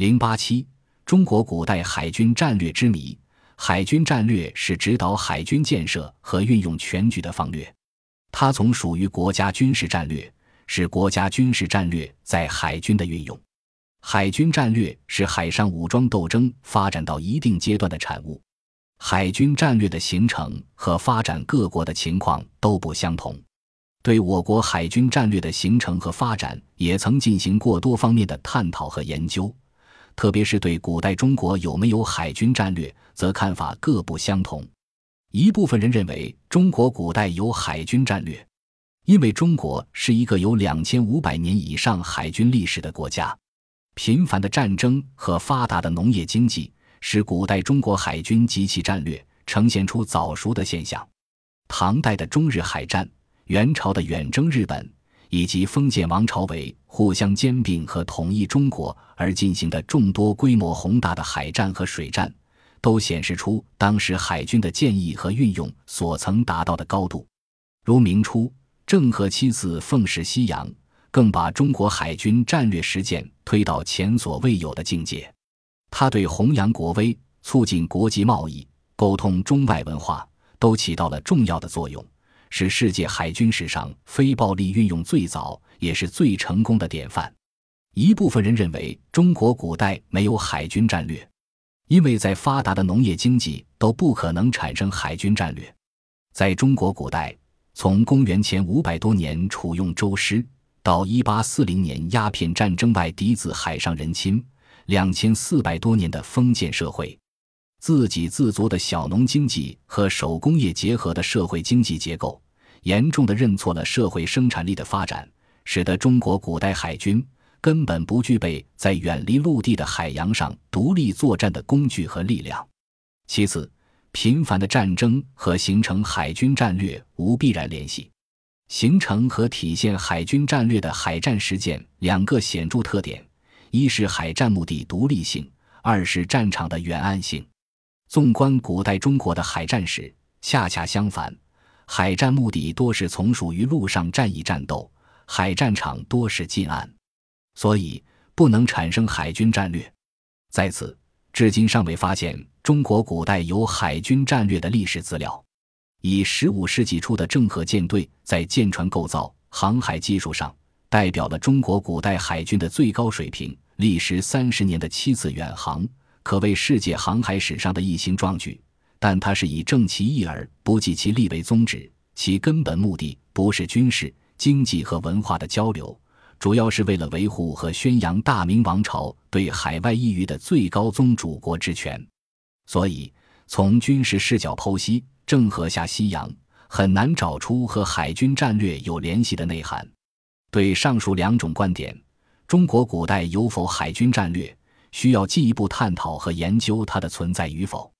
零八七，中国古代海军战略之谜。海军战略是指导海军建设和运用全局的方略，它从属于国家军事战略，是国家军事战略在海军的运用。海军战略是海上武装斗争发展到一定阶段的产物。海军战略的形成和发展，各国的情况都不相同。对我国海军战略的形成和发展，也曾进行过多方面的探讨和研究。特别是对古代中国有没有海军战略，则看法各不相同。一部分人认为中国古代有海军战略，因为中国是一个有两千五百年以上海军历史的国家，频繁的战争和发达的农业经济，使古代中国海军及其战略呈现出早熟的现象。唐代的中日海战，元朝的远征日本。以及封建王朝为互相兼并和统一中国而进行的众多规模宏大的海战和水战，都显示出当时海军的建议和运用所曾达到的高度。如明初郑和七次奉使西洋，更把中国海军战略实践推到前所未有的境界。他对弘扬国威、促进国际贸易、沟通中外文化，都起到了重要的作用。是世界海军史上非暴力运用最早也是最成功的典范。一部分人认为中国古代没有海军战略，因为在发达的农业经济都不可能产生海军战略。在中国古代，从公元前五百多年楚用周师到一八四零年鸦片战争外敌子海上人侵，两千四百多年的封建社会。自给自足的小农经济和手工业结合的社会经济结构，严重的认错了社会生产力的发展，使得中国古代海军根本不具备在远离陆地的海洋上独立作战的工具和力量。其次，频繁的战争和形成海军战略无必然联系。形成和体现海军战略的海战实践两个显著特点：一是海战目的独立性，二是战场的远岸性。纵观古代中国的海战史，恰恰相反，海战目的多是从属于陆上战役战斗，海战场多是近岸，所以不能产生海军战略。在此，至今尚未发现中国古代有海军战略的历史资料。以十五世纪初的郑和舰队在舰船构造、航海技术上，代表了中国古代海军的最高水平，历时三十年的七次远航。可谓世界航海史上的一行壮举，但它是以正其义而不计其利为宗旨，其根本目的不是军事、经济和文化的交流，主要是为了维护和宣扬大明王朝对海外异域的最高宗主国之权。所以，从军事视角剖析郑和下西洋，很难找出和海军战略有联系的内涵。对上述两种观点，中国古代有否海军战略？需要进一步探讨和研究它的存在与否。